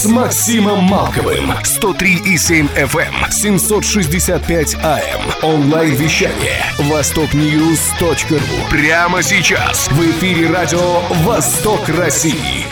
с Максимом Малковым. 103,7 FM, 765 AM. Онлайн-вещание. Востокньюз.ру. Прямо сейчас. В эфире радио «Восток России».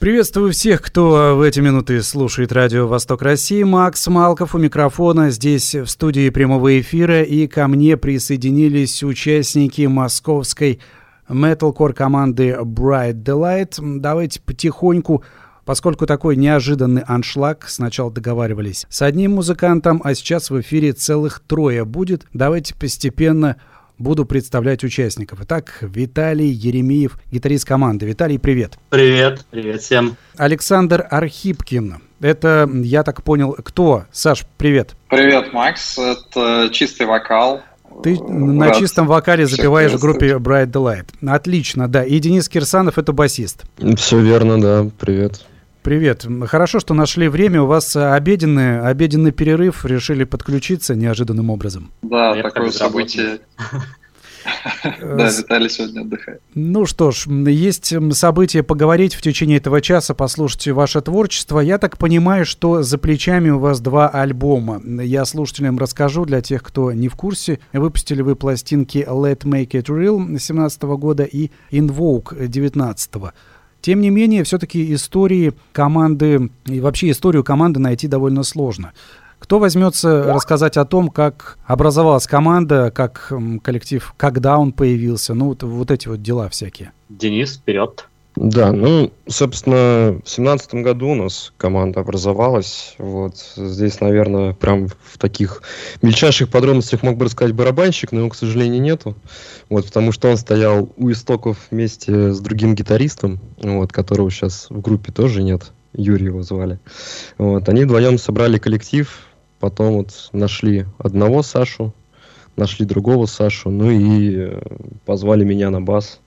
Приветствую всех, кто в эти минуты слушает радио «Восток России». Макс Малков у микрофона здесь в студии прямого эфира. И ко мне присоединились участники московской металкор команды Bright Delight. Давайте потихоньку Поскольку такой неожиданный аншлаг, сначала договаривались с одним музыкантом, а сейчас в эфире целых трое будет, давайте постепенно буду представлять участников. Итак, Виталий Еремеев, гитарист команды. Виталий, привет. Привет, привет всем. Александр Архипкин. Это, я так понял, кто? Саш, привет. Привет, Макс. Это чистый вокал. Ты на Рад чистом вокале запеваешь в группе Bright Delight. Отлично, да. И Денис Кирсанов это басист. Все верно, да. Привет. Привет. Хорошо, что нашли время. У вас обеденный, обеденный перерыв. Решили подключиться неожиданным образом. Да, Я такое событие. Да, Виталий сегодня отдыхает. Ну что ж, есть события поговорить в течение этого часа, послушать ваше творчество. Я так понимаю, что за плечами у вас два альбома. Я слушателям расскажу, для тех, кто не в курсе. Выпустили вы пластинки Let Make It Real 2017 года и Invoke 2019 года. Тем не менее, все-таки истории команды и вообще историю команды найти довольно сложно. Кто возьмется рассказать о том, как образовалась команда, как коллектив, когда он появился, ну вот, вот эти вот дела всякие? Денис, вперед. Да, ну, собственно, в семнадцатом году у нас команда образовалась. Вот здесь, наверное, прям в таких мельчайших подробностях мог бы рассказать барабанщик, но его, к сожалению, нету. Вот, потому что он стоял у истоков вместе с другим гитаристом, вот, которого сейчас в группе тоже нет. Юрий его звали. Вот, они вдвоем собрали коллектив, потом вот нашли одного Сашу, нашли другого Сашу, ну и э, позвали меня на бас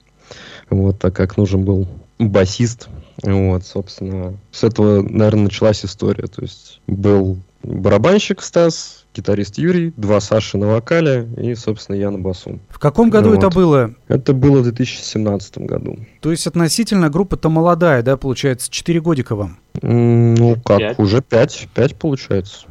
вот, так как нужен был басист. Вот, собственно, с этого, наверное, началась история. То есть был барабанщик Стас, гитарист Юрий, два Саши на вокале и, собственно, я на басу. В каком году вот. это было? Это было в 2017 году. То есть относительно группа-то молодая, да, получается, 4 годика вам? Ну, как, 5. уже 5, 5 получается.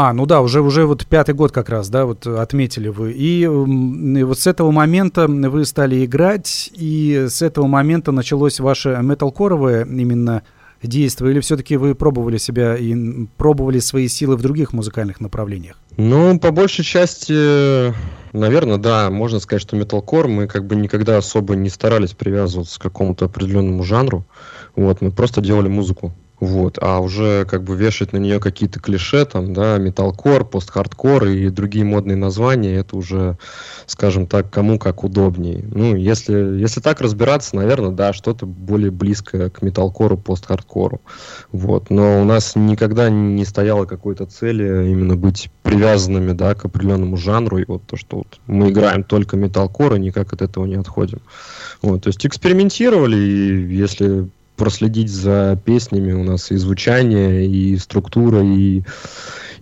А, ну да, уже, уже вот пятый год как раз, да, вот отметили вы. И, и вот с этого момента вы стали играть, и с этого момента началось ваше металкоровое именно действие, или все-таки вы пробовали себя и пробовали свои силы в других музыкальных направлениях? Ну, по большей части, наверное, да, можно сказать, что металкор мы как бы никогда особо не старались привязываться к какому-то определенному жанру. Вот, мы просто делали музыку. Вот, а уже как бы вешать на нее какие-то клише, там, да, металкор, пост-хардкор и другие модные названия, это уже, скажем так, кому как удобней. Ну, если, если так разбираться, наверное, да, что-то более близкое к металкору, пост-хардкору. Вот, но у нас никогда не стояло какой-то цели именно быть привязанными, да, к определенному жанру, и вот то, что вот мы играем только металкор, и никак от этого не отходим. Вот, то есть экспериментировали, и если проследить за песнями у нас и звучание, и структура, и,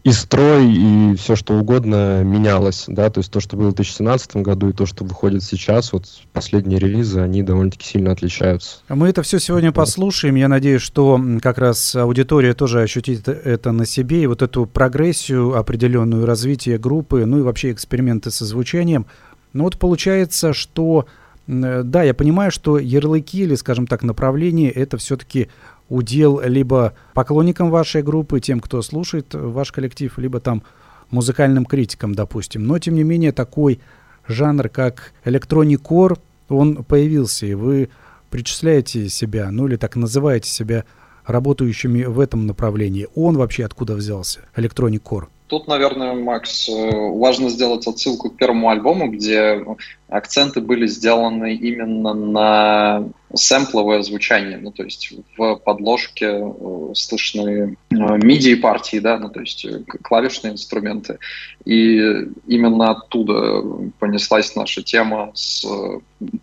и строй, и все что угодно менялось, да, то есть то, что было в 2017 году, и то, что выходит сейчас, вот последние релизы, они довольно-таки сильно отличаются. Мы это все сегодня послушаем, я надеюсь, что как раз аудитория тоже ощутит это на себе, и вот эту прогрессию определенную, развитие группы, ну и вообще эксперименты со звучанием. Ну вот получается, что Э, да, я понимаю, что ярлыки или, скажем так, направления это все-таки удел либо поклонникам вашей группы, тем, кто слушает ваш коллектив, либо там музыкальным критикам, допустим. Но, тем не менее, такой жанр, как электроникор, он появился, и вы причисляете себя, ну или так называете себя работающими в этом направлении. Он вообще откуда взялся, электроникор? Тут, наверное, Макс, э, важно сделать отсылку к первому альбому, где акценты были сделаны именно на сэмпловое звучание, ну, то есть в подложке э, слышны э, MIDI-партии, да, ну, то есть э, клавишные инструменты. И именно оттуда понеслась наша тема с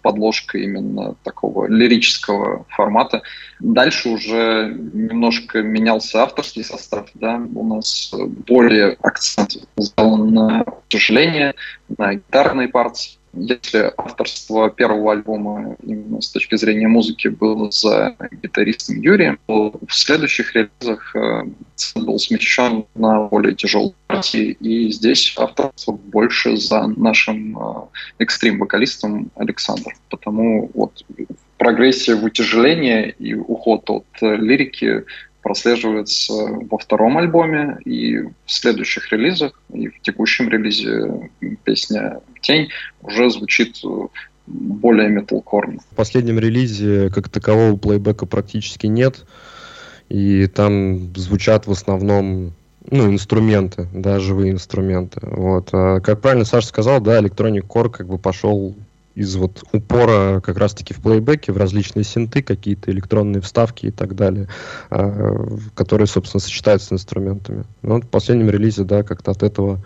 подложкой именно такого лирического формата. Дальше уже немножко менялся авторский состав, да, у нас более акцент сделан на сожаление, на гитарные партии, если авторство первого альбома именно с точки зрения музыки было за гитаристом Юрием, то в следующих релизах э, был смещен на более тяжелые партии, и здесь авторство больше за нашим э, экстрим-вокалистом Александром. Потому вот прогрессия в утяжеление и уход от э, лирики прослеживается во втором альбоме и в следующих релизах, и в текущем релизе песня «Тень» уже звучит э, более металкорно. В последнем релизе как такового плейбека практически нет, и там звучат в основном ну, инструменты, да, живые инструменты. Вот. А, как правильно Саша сказал, да, Electronic Core как бы пошел из вот упора как раз-таки в плейбеке, в различные синты, какие-то электронные вставки и так далее, а, которые, собственно, сочетаются с инструментами. Но в последнем релизе, да, как-то от этого,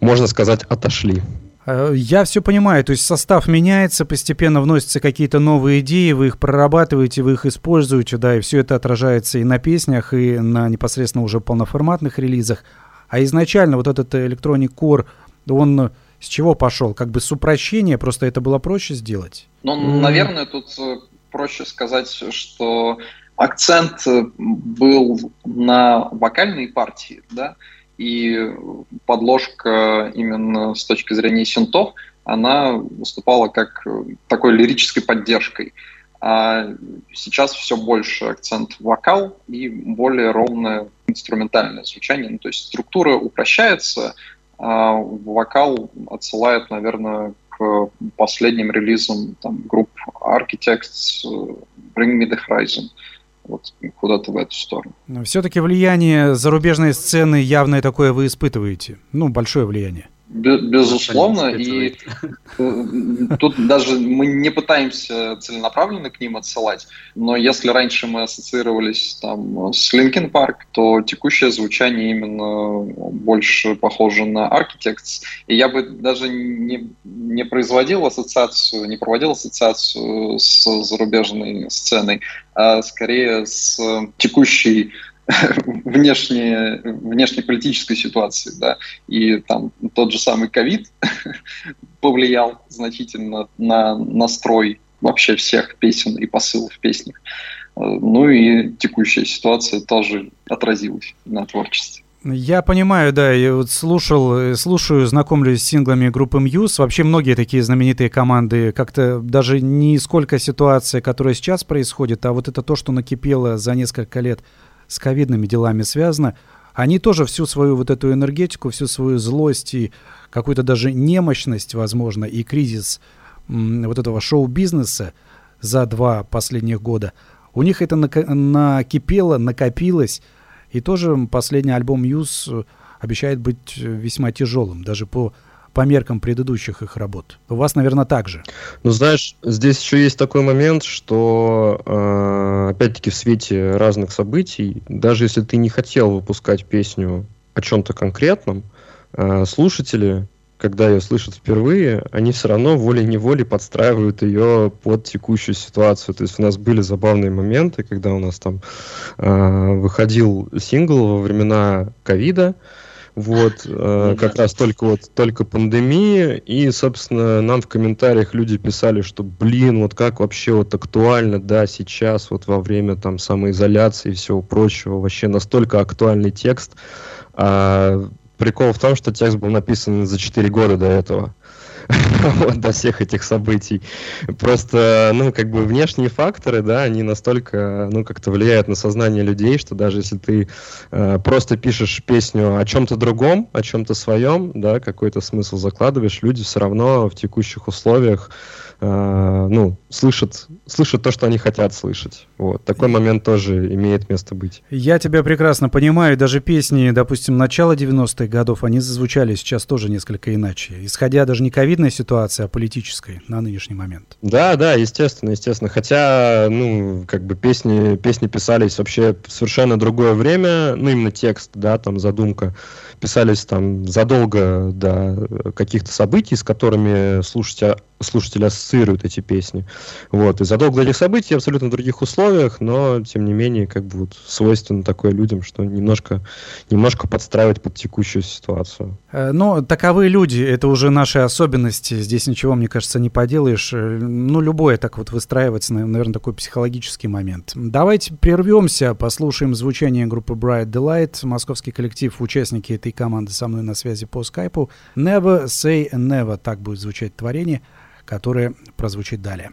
можно сказать, отошли. А, я все понимаю, то есть состав меняется, постепенно вносятся какие-то новые идеи, вы их прорабатываете, вы их используете, да, и все это отражается и на песнях, и на непосредственно уже полноформатных релизах. А изначально вот этот Electronic Core, он с чего пошел? Как бы с упрощения, просто это было проще сделать? Ну, mm. наверное, тут э, проще сказать, что акцент э, был на вокальной партии, да, и подложка именно с точки зрения синтов, она выступала как такой лирической поддержкой. А сейчас все больше акцент вокал и более ровное инструментальное звучание. Ну, то есть структура упрощается, а вокал отсылает, наверное, к последним релизам там, групп Architects, Bring Me The Horizon. Вот куда-то в эту сторону. Но все-таки влияние зарубежной сцены явное такое вы испытываете. Ну, большое влияние. Безусловно, и э, тут даже мы не пытаемся целенаправленно к ним отсылать, но если раньше мы ассоциировались там с Linkin Park, то текущее звучание именно больше похоже на Architects, и я бы даже не, не производил ассоциацию, не проводил ассоциацию с зарубежной сценой, а скорее с текущей внешне, внешнеполитической ситуации, да, и там тот же самый ковид повлиял значительно на настрой вообще всех песен и посыл в песнях. Ну и текущая ситуация тоже отразилась на творчестве. Я понимаю, да, я вот слушал, слушаю, знакомлюсь с синглами группы Muse. Вообще многие такие знаменитые команды, как-то даже не сколько ситуация, которая сейчас происходит, а вот это то, что накипело за несколько лет с ковидными делами связано, они тоже всю свою вот эту энергетику, всю свою злость и какую-то даже немощность, возможно, и кризис вот этого шоу-бизнеса за два последних года, у них это накипело, накопилось, и тоже последний альбом Юз обещает быть весьма тяжелым, даже по по меркам предыдущих их работ. У вас, наверное, так же. Ну, знаешь, здесь еще есть такой момент, что, э, опять-таки, в свете разных событий, даже если ты не хотел выпускать песню о чем-то конкретном, э, слушатели, когда ее слышат впервые, они все равно волей-неволей подстраивают ее под текущую ситуацию. То есть у нас были забавные моменты, когда у нас там э, выходил сингл во времена ковида, вот, э, как раз только вот только пандемия, и, собственно, нам в комментариях люди писали, что, блин, вот как вообще вот актуально, да, сейчас, вот во время там самоизоляции и всего прочего, вообще настолько актуальный текст. А, прикол в том, что текст был написан за 4 года до этого. до всех этих событий. Просто, ну, как бы внешние факторы, да, они настолько, ну, как-то влияют на сознание людей, что даже если ты э, просто пишешь песню о чем-то другом, о чем-то своем, да, какой-то смысл закладываешь, люди все равно в текущих условиях э, ну, слышат, слышат то, что они хотят слышать. Вот. Такой момент тоже имеет место быть. Я тебя прекрасно понимаю. Даже песни, допустим, начала 90-х годов, они зазвучали сейчас тоже несколько иначе. Исходя даже не ковидной ситуации, а политической на нынешний момент. Да, да, естественно, естественно. Хотя, ну, как бы песни, песни писались вообще совершенно другое время, ну, именно текст, да, там задумка писались там задолго до каких-то событий, с которыми слушатели, слушатели ассоциируют эти песни. Вот. И задолго до этих событий абсолютно в других условиях, но, тем не менее, как бы вот свойственно такое людям, что немножко, немножко подстраивать под текущую ситуацию. Э, но таковы люди, это уже наши особенности, здесь ничего, мне кажется, не поделаешь. Э, ну, любое так вот выстраивается, наверное, такой психологический момент. Давайте прервемся, послушаем звучание группы Bright Delight, московский коллектив, участники этой команды со мной на связи по скайпу. Never Say Never, так будет звучать творение – которое прозвучит далее.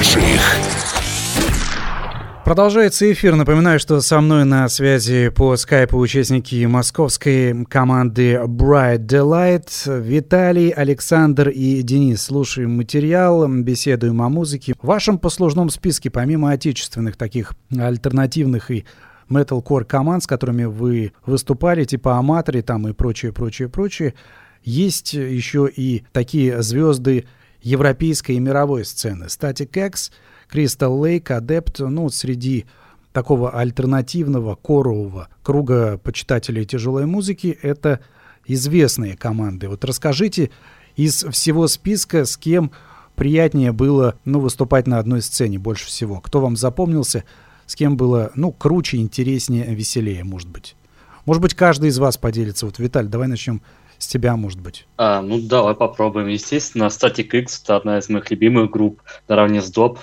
Наших. Продолжается эфир. Напоминаю, что со мной на связи по скайпу участники московской команды Bright Delight Виталий, Александр и Денис. Слушаем материал, беседуем о музыке. В вашем послужном списке, помимо отечественных таких альтернативных и metalcore команд, с которыми вы выступали, типа Аматори там и прочее, прочее, прочее, есть еще и такие звезды европейской и мировой сцены. Static X, Crystal Lake, Adept, ну, среди такого альтернативного корового круга почитателей тяжелой музыки, это известные команды. Вот расскажите из всего списка, с кем приятнее было ну, выступать на одной сцене больше всего? Кто вам запомнился, с кем было ну, круче, интереснее, веселее, может быть? Может быть, каждый из вас поделится. Вот, Виталь, давай начнем с тебя, может быть? А, ну, давай попробуем. Естественно, Static X — это одна из моих любимых групп, наравне с Доп.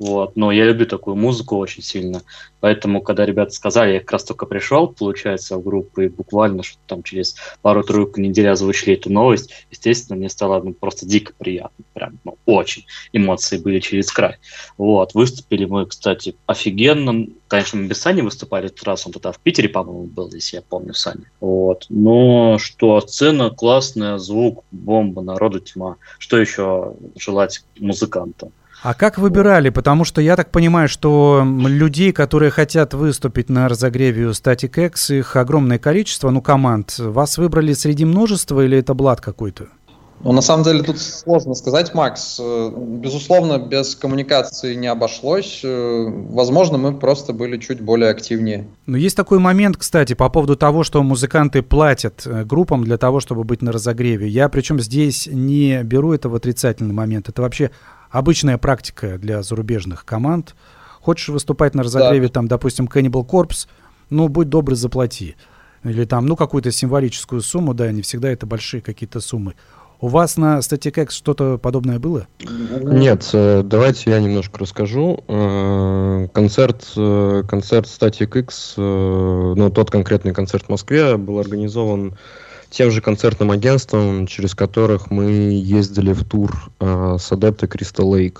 Вот. Но я люблю такую музыку очень сильно. Поэтому, когда ребята сказали, я как раз только пришел, получается, в группу, и буквально что там через пару-тройку недель озвучили эту новость, естественно, мне стало ну, просто дико приятно. Прям, ну, очень. Эмоции были через край. Вот. Выступили мы, кстати, офигенно. Конечно, мы без Сани выступали этот раз, он тогда в Питере, по-моему, был, если я помню, Сани. Вот. Но что, сцена классная, звук, бомба, народу тьма. Что еще желать музыкантам? А как выбирали? Потому что я так понимаю, что людей, которые хотят выступить на разогреве Static X, их огромное количество, ну, команд. Вас выбрали среди множества или это блат какой-то? Ну, на самом деле тут сложно сказать, Макс. Э, безусловно, без коммуникации не обошлось. Э, возможно, мы просто были чуть более активнее. Но есть такой момент, кстати, по поводу того, что музыканты платят э, группам для того, чтобы быть на разогреве. Я причем здесь не беру это в отрицательный момент. Это вообще обычная практика для зарубежных команд. Хочешь выступать на разогреве, да. там, допустим, Cannibal Corpse, ну, будь добрый, заплати. Или там, ну, какую-то символическую сумму, да, не всегда это большие какие-то суммы. У вас на Static X что-то подобное было? Нет, э, давайте я немножко расскажу. Э, концерт, э, концерт Static X, ну, тот конкретный концерт в Москве был организован тем же концертным агентством, через которых мы ездили в тур э, с Adepto Crystal Lake.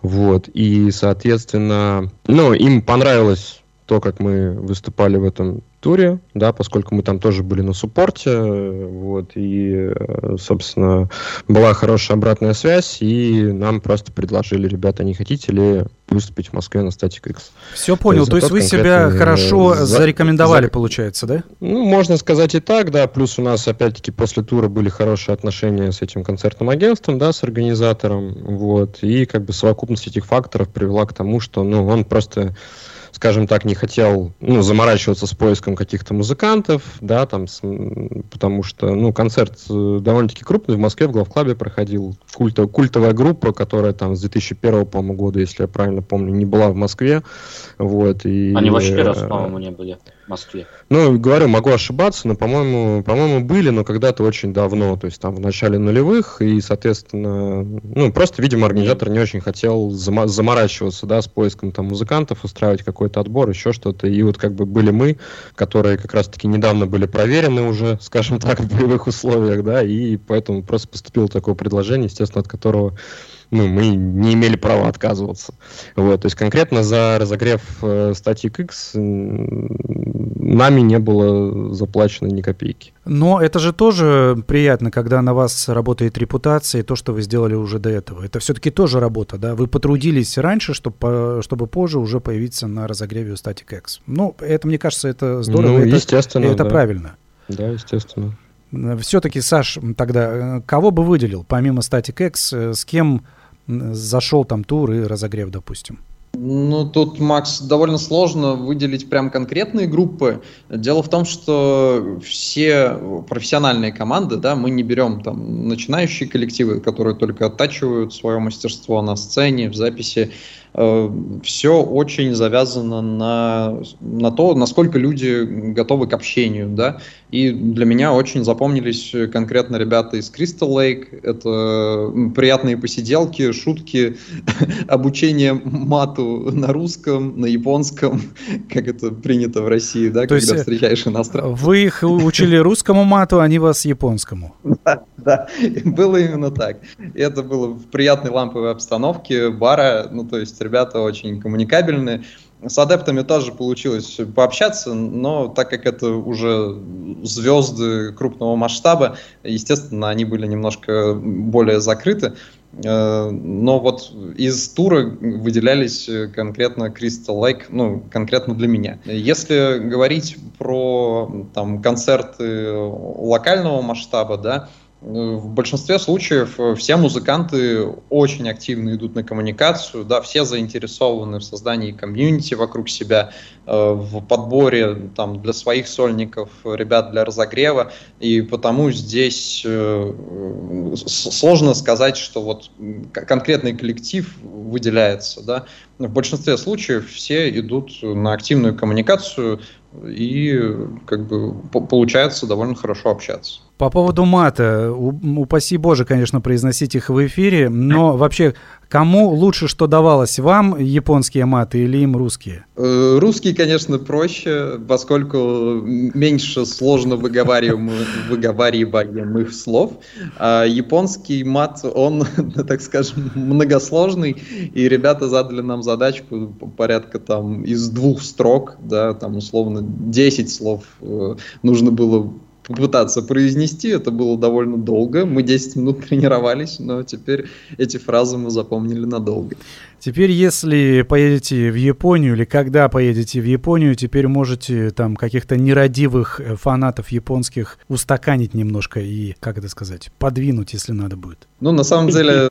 Вот. И, соответственно, ну, им понравилось то, как мы выступали в этом туре, да, поскольку мы там тоже были на суппорте, вот, и, собственно, была хорошая обратная связь, и нам просто предложили, ребята, не хотите ли выступить в Москве на Static X. Все понял, то есть, то есть вы себя хорошо за... зарекомендовали, за... получается, да? Ну, можно сказать и так, да, плюс у нас, опять-таки, после тура были хорошие отношения с этим концертным агентством, да, с организатором, вот, и как бы совокупность этих факторов привела к тому, что, ну, он просто скажем так, не хотел ну, заморачиваться с поиском каких-то музыкантов, да, там, с, потому что, ну, концерт э, довольно-таки крупный, в Москве в главклабе проходил, культов, культовая группа, которая там с 2001, по-моему, года, если я правильно помню, не была в Москве, вот, и... Они вообще ни разу, по-моему, не были. Москве? Ну, говорю, могу ошибаться, но, по-моему, по-моему, были, но когда-то очень давно, то есть там в начале нулевых, и, соответственно, ну, просто, видимо, организатор не очень хотел зам- заморачиваться, да, с поиском там музыкантов, устраивать какой-то отбор, еще что-то, и вот как бы были мы, которые как раз-таки недавно были проверены уже, скажем так, в боевых условиях, да, и поэтому просто поступило такое предложение, естественно, от которого ну, мы не имели права отказываться. Вот, то есть конкретно за разогрев э, Static X нами не было заплачено ни копейки. Но это же тоже приятно, когда на вас работает репутация и то, что вы сделали уже до этого. Это все-таки тоже работа, да? Вы потрудились раньше, чтобы, чтобы позже уже появиться на разогреве у Static X. Ну, это, мне кажется, это здорово. Ну, это, естественно, Это да. правильно. Да, естественно. Все-таки, Саш, тогда э, кого бы выделил, помимо Static X, э, с кем зашел там тур и разогрев, допустим? Ну, тут, Макс, довольно сложно выделить прям конкретные группы. Дело в том, что все профессиональные команды, да, мы не берем там начинающие коллективы, которые только оттачивают свое мастерство на сцене, в записи. Э, все очень завязано на, на то, насколько люди готовы к общению, да, и для меня очень запомнились конкретно ребята из Crystal Lake, это приятные посиделки, шутки, обучение мату на русском, на японском, как это принято в России, да, то когда есть э, встречаешь иностранцев. Вы их учили русскому мату, они вас японскому. Да, да, было именно так. И это было в приятной ламповой обстановке бара, ну, то есть ребята очень коммуникабельные. С адептами тоже получилось пообщаться, но так как это уже звезды крупного масштаба, естественно, они были немножко более закрыты. Э, но вот из тура выделялись конкретно Crystal Lake, ну, конкретно для меня. Если говорить про там, концерты локального масштаба, да, в большинстве случаев э, все музыканты очень активно идут на коммуникацию, да, все заинтересованы в создании комьюнити вокруг себя, в подборе там, для своих сольников, ребят для разогрева, и потому здесь э, сложно сказать, что вот конкретный коллектив выделяется. Да? В большинстве случаев все идут на активную коммуникацию и как бы получается довольно хорошо общаться. По поводу мата, упаси Боже, конечно, произносить их в эфире, но вообще, кому лучше что давалось, вам японские маты или им русские? Э, русские, конечно, проще, поскольку меньше сложно выговариваемых, выговариваемых слов, а японский мат, он, так скажем, многосложный, и ребята задали нам задачку порядка там из двух строк, да, там условно 10 слов э, нужно было попытаться произнести. Это было довольно долго. Мы 10 минут тренировались, но теперь эти фразы мы запомнили надолго. Теперь, если поедете в Японию или когда поедете в Японию, теперь можете там каких-то нерадивых э, фанатов японских устаканить немножко и, как это сказать, подвинуть, если надо будет. Ну, на самом деле,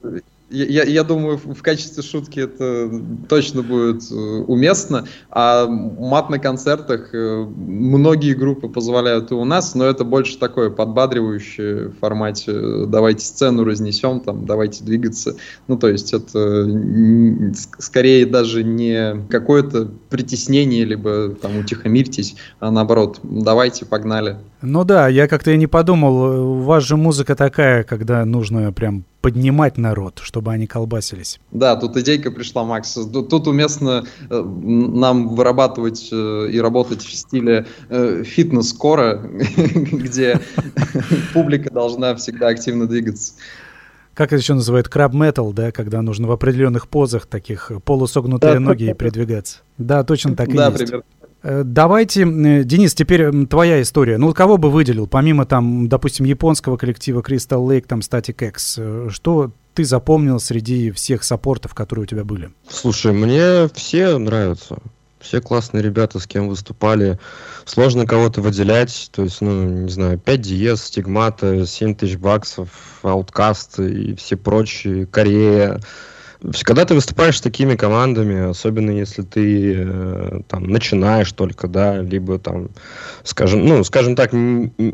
я, я думаю, в качестве шутки это точно будет э, уместно. А мат на концертах э, многие группы позволяют и у нас, но это больше такое подбадривающее в формате давайте сцену разнесем, там, давайте двигаться. Ну, то есть это скорее даже не какое-то притеснение, либо там утихомирьтесь, а наоборот, давайте, погнали. Ну да, я как-то и не подумал, у вас же музыка такая, когда нужно прям поднимать народ, чтобы они колбасились. Да, тут идейка пришла, Макс. Тут уместно э, нам вырабатывать э, и работать в стиле э, фитнес-кора, где публика должна всегда активно двигаться как это еще называют, краб метал, да, когда нужно в определенных позах таких полусогнутые ноги передвигаться. Да, точно так и да, есть. Примерно. Э, давайте, Денис, теперь твоя история. Ну, кого бы выделил, помимо там, допустим, японского коллектива Crystal Lake, там, Static X, э, что ты запомнил среди всех саппортов, которые у тебя были? Слушай, мне все нравятся. Все классные ребята, с кем выступали. Сложно кого-то выделять. То есть, ну, не знаю, 5 диез, стигмата, 7 тысяч баксов, ауткаст и все прочие, Корея. Когда ты выступаешь с такими командами, особенно если ты э, там начинаешь только, да, либо там, скажем, ну, скажем так,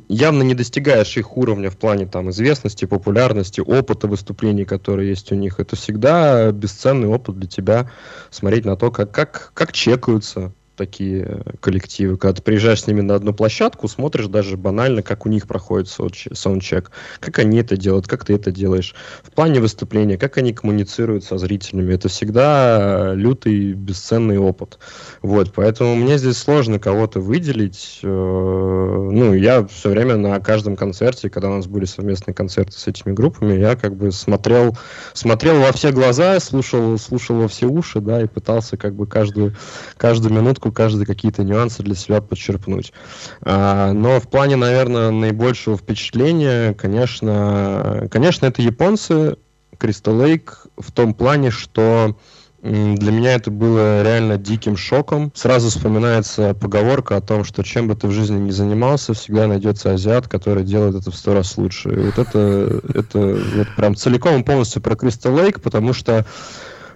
явно не достигаешь их уровня в плане там известности, популярности, опыта выступлений, которые есть у них, это всегда бесценный опыт для тебя смотреть на то, как, как, как чекаются такие коллективы. Когда ты приезжаешь с ними на одну площадку, смотришь даже банально, как у них проходит саундчек, как они это делают, как ты это делаешь. В плане выступления, как они коммуницируют со зрителями. Это всегда лютый, бесценный опыт. Вот, поэтому мне здесь сложно кого-то выделить. Э, ну, я все время на каждом концерте, когда у нас были совместные концерты с этими группами, я как бы смотрел, смотрел во все глаза, слушал, слушал во все уши, да, и пытался как бы каждую, каждую минутку попытку каждый какие-то нюансы для себя подчерпнуть. А, но в плане, наверное, наибольшего впечатления, конечно, конечно, это японцы, Crystal Lake, в том плане, что для меня это было реально диким шоком. Сразу вспоминается поговорка о том, что чем бы ты в жизни ни занимался, всегда найдется азиат, который делает это в сто раз лучше. И вот это, это вот прям целиком и полностью про Crystal Lake, потому что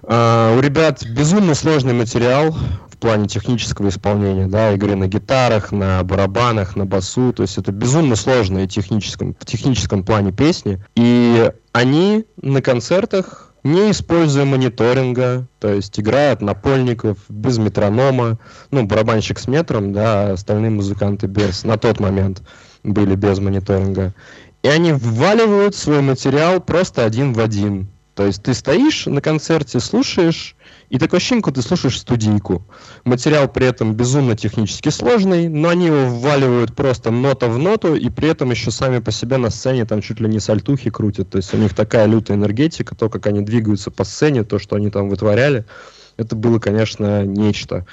у ребят безумно сложный материал в плане технического исполнения, да, игры на гитарах, на барабанах, на басу, то есть это безумно сложные техническом, в техническом плане песни, и они на концертах не используя мониторинга, то есть играют напольников без метронома, ну, барабанщик с метром, да, а остальные музыканты без, на тот момент были без мониторинга. И они вваливают свой материал просто один в один. То есть ты стоишь на концерте, слушаешь и такое ощущение, ты слушаешь студийку. Материал при этом безумно технически сложный, но они его вваливают просто нота в ноту, и при этом еще сами по себе на сцене там чуть ли не сальтухи крутят. То есть у них такая лютая энергетика, то, как они двигаются по сцене, то, что они там вытворяли, это было, конечно, нечто.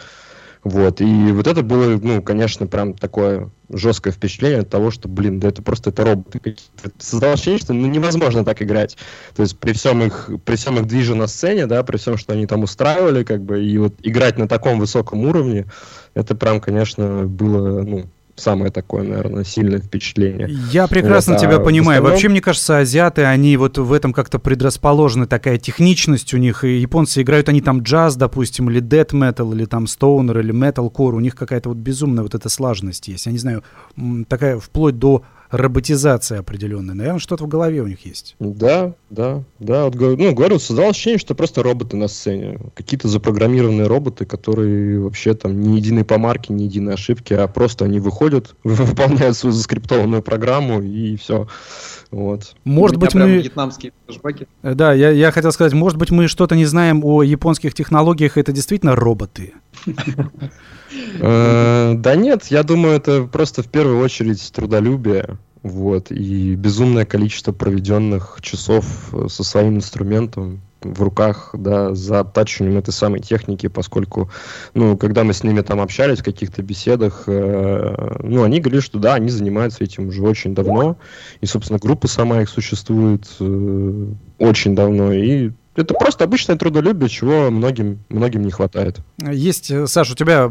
Вот, и вот это было, ну, конечно, прям такое жесткое впечатление от того, что, блин, да это просто это роботы какие-то. Создалось ощущение, что ну, невозможно так играть. То есть при всем их, при всем их движе на сцене, да, при всем, что они там устраивали, как бы, и вот играть на таком высоком уровне, это прям, конечно, было, ну, самое такое, наверное, сильное впечатление. Я прекрасно вот, тебя а понимаю. Остальном... Вообще, мне кажется, азиаты, они вот в этом как-то предрасположены, такая техничность у них. И японцы играют, они там джаз, допустим, или death metal, или там стоунер, или metalcore. У них какая-то вот безумная вот эта слаженность есть. Я не знаю, такая вплоть до роботизация определенная. Наверное, что-то в голове у них есть. Да, да, да. Вот, ну, говорю, создал ощущение, что просто роботы на сцене. Какие-то запрограммированные роботы, которые вообще там не единой помарки, не единой ошибки, а просто они выходят, выполняют свою заскриптованную программу и все. Вот. Может быть, мы... Вьетнамские флешбеки. Э, да, я, я хотел сказать, может быть, мы что-то не знаем о японских технологиях, это действительно роботы? Э, да нет, я думаю, это просто в первую очередь трудолюбие. Вот, и безумное количество проведенных часов э, со своим инструментом в руках, да, за оттачиванием этой самой техники, поскольку, ну, когда мы с ними там общались в каких-то беседах, э, ну, они говорили, что да, они занимаются этим уже очень давно, и, собственно, группа сама их существует э, очень давно, и это просто обычное трудолюбие, чего многим, многим не хватает. Есть, э, Саша, у тебя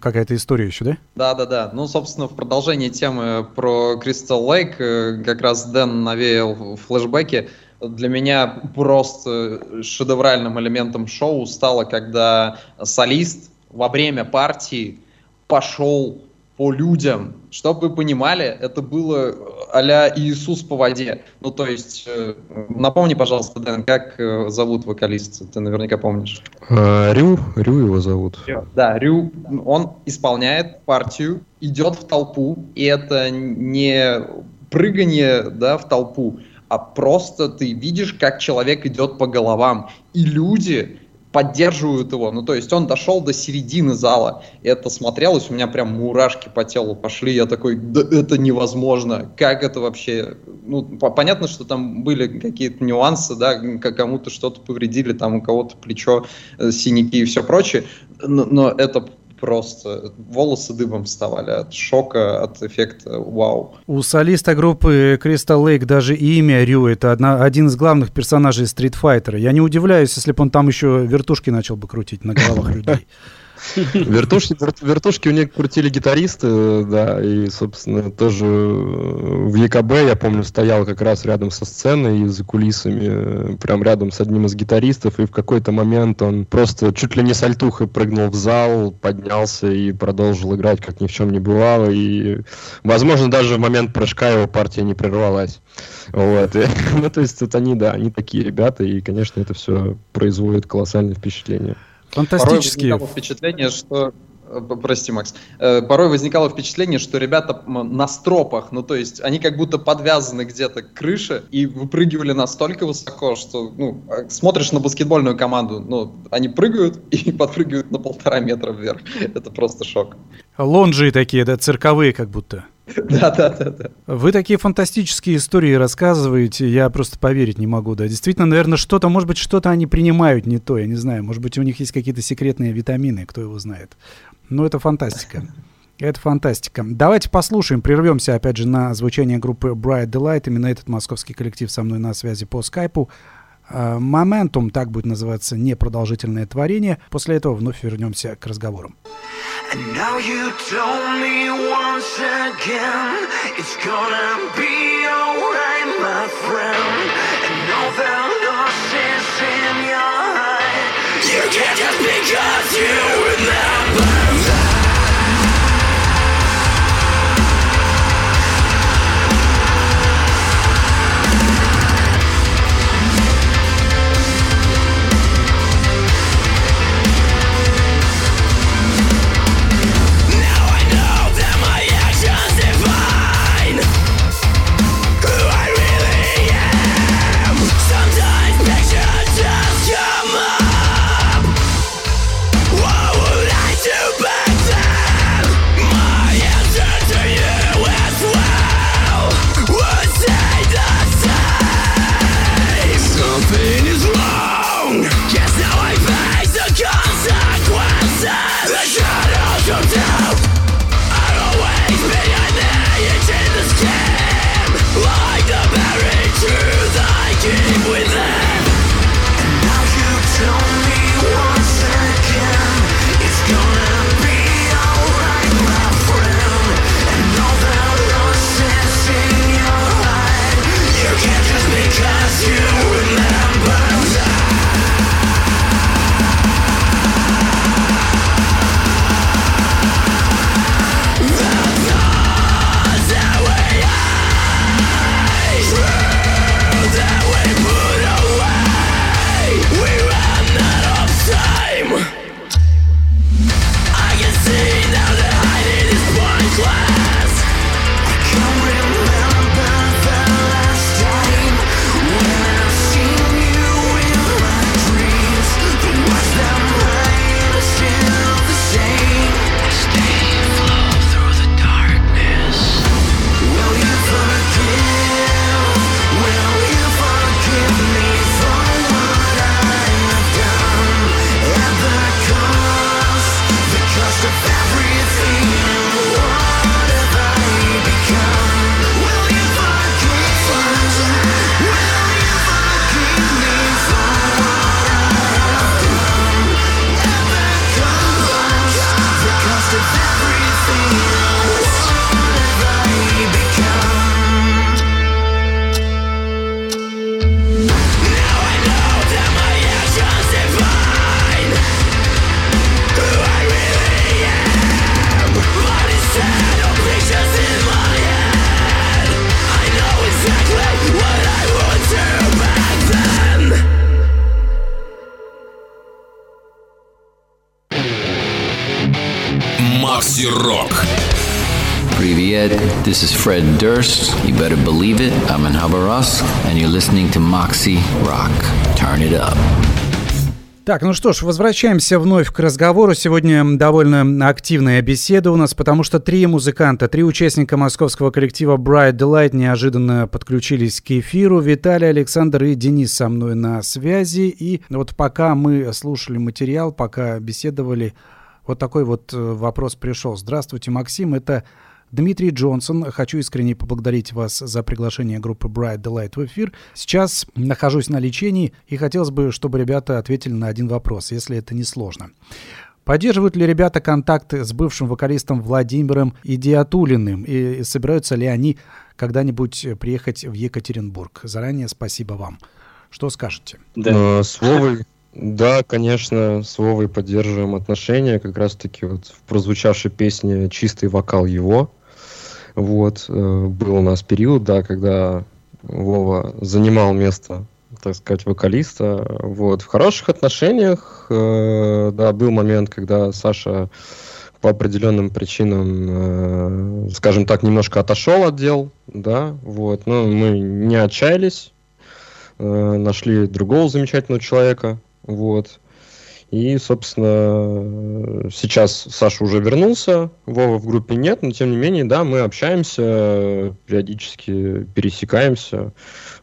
какая-то история еще, да? Да, да, да. Ну, собственно, в продолжении темы про Crystal Lake э, как раз Дэн навеял флешбеки. Для меня просто шедевральным элементом шоу стало, когда солист во время партии пошел по людям. Чтобы вы понимали, это было а Иисус по воде. Ну, то есть, э, напомни, пожалуйста, Дэн, как э, зовут вокалиста? Ты наверняка помнишь. А, Рю, Рю его зовут. Да, Рю, он исполняет партию, идет в толпу, и это не прыгание да, в толпу, а просто ты видишь, как человек идет по головам. И люди поддерживают его. Ну, то есть он дошел до середины зала. И это смотрелось, у меня прям мурашки по телу пошли. Я такой, да это невозможно. Как это вообще? Ну, понятно, что там были какие-то нюансы, да, кому-то что-то повредили, там у кого-то плечо, э, синяки и все прочее. Но, но это просто волосы дыбом вставали от шока, от эффекта вау. У солиста группы Crystal Lake даже имя Рю, это одна, один из главных персонажей Street Fighter. Я не удивляюсь, если бы он там еще вертушки начал бы крутить на головах людей. Вертушки, вертушки у них крутили гитаристы, да, и, собственно, тоже в ЕКБ, я помню, стоял как раз рядом со сценой и за кулисами, прям рядом с одним из гитаристов, и в какой-то момент он просто чуть ли не сальтухой прыгнул в зал, поднялся и продолжил играть, как ни в чем не бывало, и, возможно, даже в момент прыжка его партия не прервалась. Вот. ну, то есть, вот они, да, они такие ребята, и, конечно, это все производит колоссальное впечатление. Фантастические. Порой возникало впечатление, что э, Прости, Макс. Э, порой возникало впечатление, что ребята на стропах, ну то есть они как будто подвязаны где-то к крыше и выпрыгивали настолько высоко, что ну, а, смотришь на баскетбольную команду, ну они прыгают и подпрыгивают на полтора метра вверх. Это просто шок. Лонжи такие, да, цирковые как будто. Да, да, да, да. Вы такие фантастические истории рассказываете, я просто поверить не могу, да. Действительно, наверное, что-то, может быть, что-то они принимают не то, я не знаю. Может быть, у них есть какие-то секретные витамины, кто его знает. Но это фантастика. Это фантастика. Давайте послушаем, прервемся опять же на звучание группы Bright Delight. Именно этот московский коллектив со мной на связи по скайпу. Моментум, так будет называться непродолжительное творение. После этого вновь вернемся к разговорам. You can't just because you remember Fred Durst. You better believe it, I'm in Habarovsk, and you're listening to Moxie Rock. Turn it up. Так, ну что ж, возвращаемся вновь к разговору. Сегодня довольно активная беседа у нас, потому что три музыканта, три участника московского коллектива Bright Delight неожиданно подключились к эфиру. Виталий, Александр и Денис со мной на связи. И вот пока мы слушали материал, пока беседовали, вот такой вот э, вопрос пришел. Здравствуйте, Максим, это Дмитрий Джонсон, хочу искренне поблагодарить вас за приглашение группы Bright Delight в эфир. Сейчас нахожусь на лечении и хотелось бы, чтобы ребята ответили на один вопрос, если это не сложно. Поддерживают ли ребята контакты с бывшим вокалистом Владимиром Идиатулиным и собираются ли они когда-нибудь приехать в Екатеринбург? Заранее спасибо вам. Что скажете? Да. С Вовой, да, конечно, с Вовой поддерживаем отношения. Как раз-таки вот в прозвучавшей песне «Чистый вокал его». Вот, э, был у нас период, да, когда Вова занимал место, так сказать, вокалиста. Вот, в хороших отношениях, э, да, был момент, когда Саша по определенным причинам, э, скажем так, немножко отошел от дел, да, вот, но мы не отчаялись, нашли другого замечательного человека, вот, и, собственно, сейчас Саша уже вернулся, Вова в группе нет, но тем не менее, да, мы общаемся, периодически пересекаемся,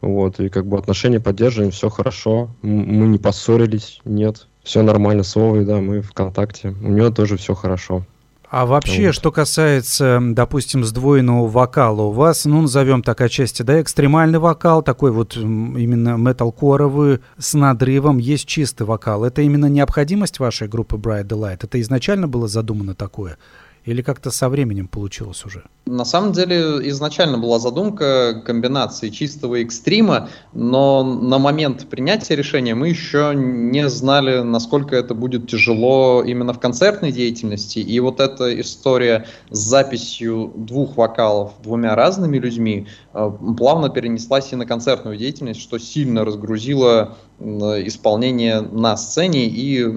вот, и как бы отношения поддерживаем, все хорошо, мы не поссорились, нет, все нормально с Вовой, да, мы в контакте, у него тоже все хорошо. А вообще, вот. что касается, допустим, сдвоенного вокала, у вас, ну, назовем так отчасти, да, экстремальный вокал, такой вот именно металкоровый, с надрывом, есть чистый вокал. Это именно необходимость вашей группы Bright Delight? Это изначально было задумано такое? Или как-то со временем получилось уже? На самом деле изначально была задумка комбинации чистого экстрима, но на момент принятия решения мы еще не знали, насколько это будет тяжело именно в концертной деятельности. И вот эта история с записью двух вокалов двумя разными людьми э, плавно перенеслась и на концертную деятельность, что сильно разгрузило исполнение на сцене и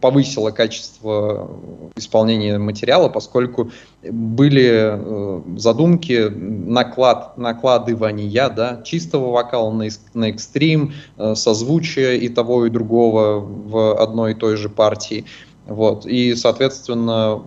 повысило качество исполнения материала, поскольку были э, задумки наклад, накладывания да, чистого вокала на, на экстрим, э, созвучие и того, и другого в одной и той же партии. Вот. И, соответственно,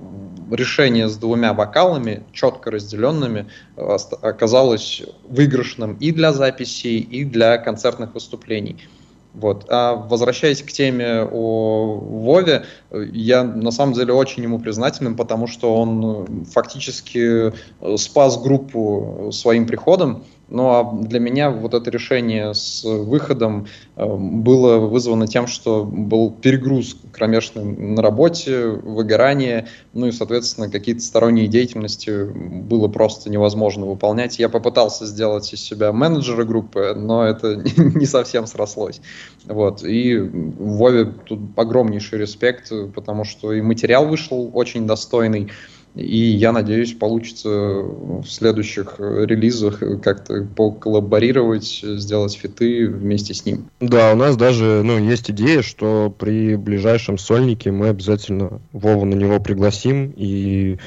решение с двумя вокалами, четко разделенными, оказалось выигрышным и для записей, и для концертных выступлений. Вот. А возвращаясь к теме о Вове, я на самом деле очень ему признателен, потому что он фактически спас группу своим приходом. Ну а для меня вот это решение с выходом э, было вызвано тем, что был перегруз кромешный на работе, выгорание, ну и, соответственно, какие-то сторонние деятельности было просто невозможно выполнять. Я попытался сделать из себя менеджера группы, но это не совсем срослось. Вот. И Вове тут огромнейший респект, потому что и материал вышел очень достойный, и я надеюсь, получится в следующих релизах как-то поколлаборировать, сделать фиты вместе с ним. Да, у нас даже ну, есть идея, что при ближайшем сольнике мы обязательно Вову на него пригласим и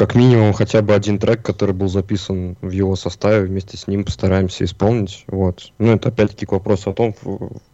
как минимум хотя бы один трек, который был записан в его составе, вместе с ним постараемся исполнить. Вот. Ну, это опять-таки к вопросу о том,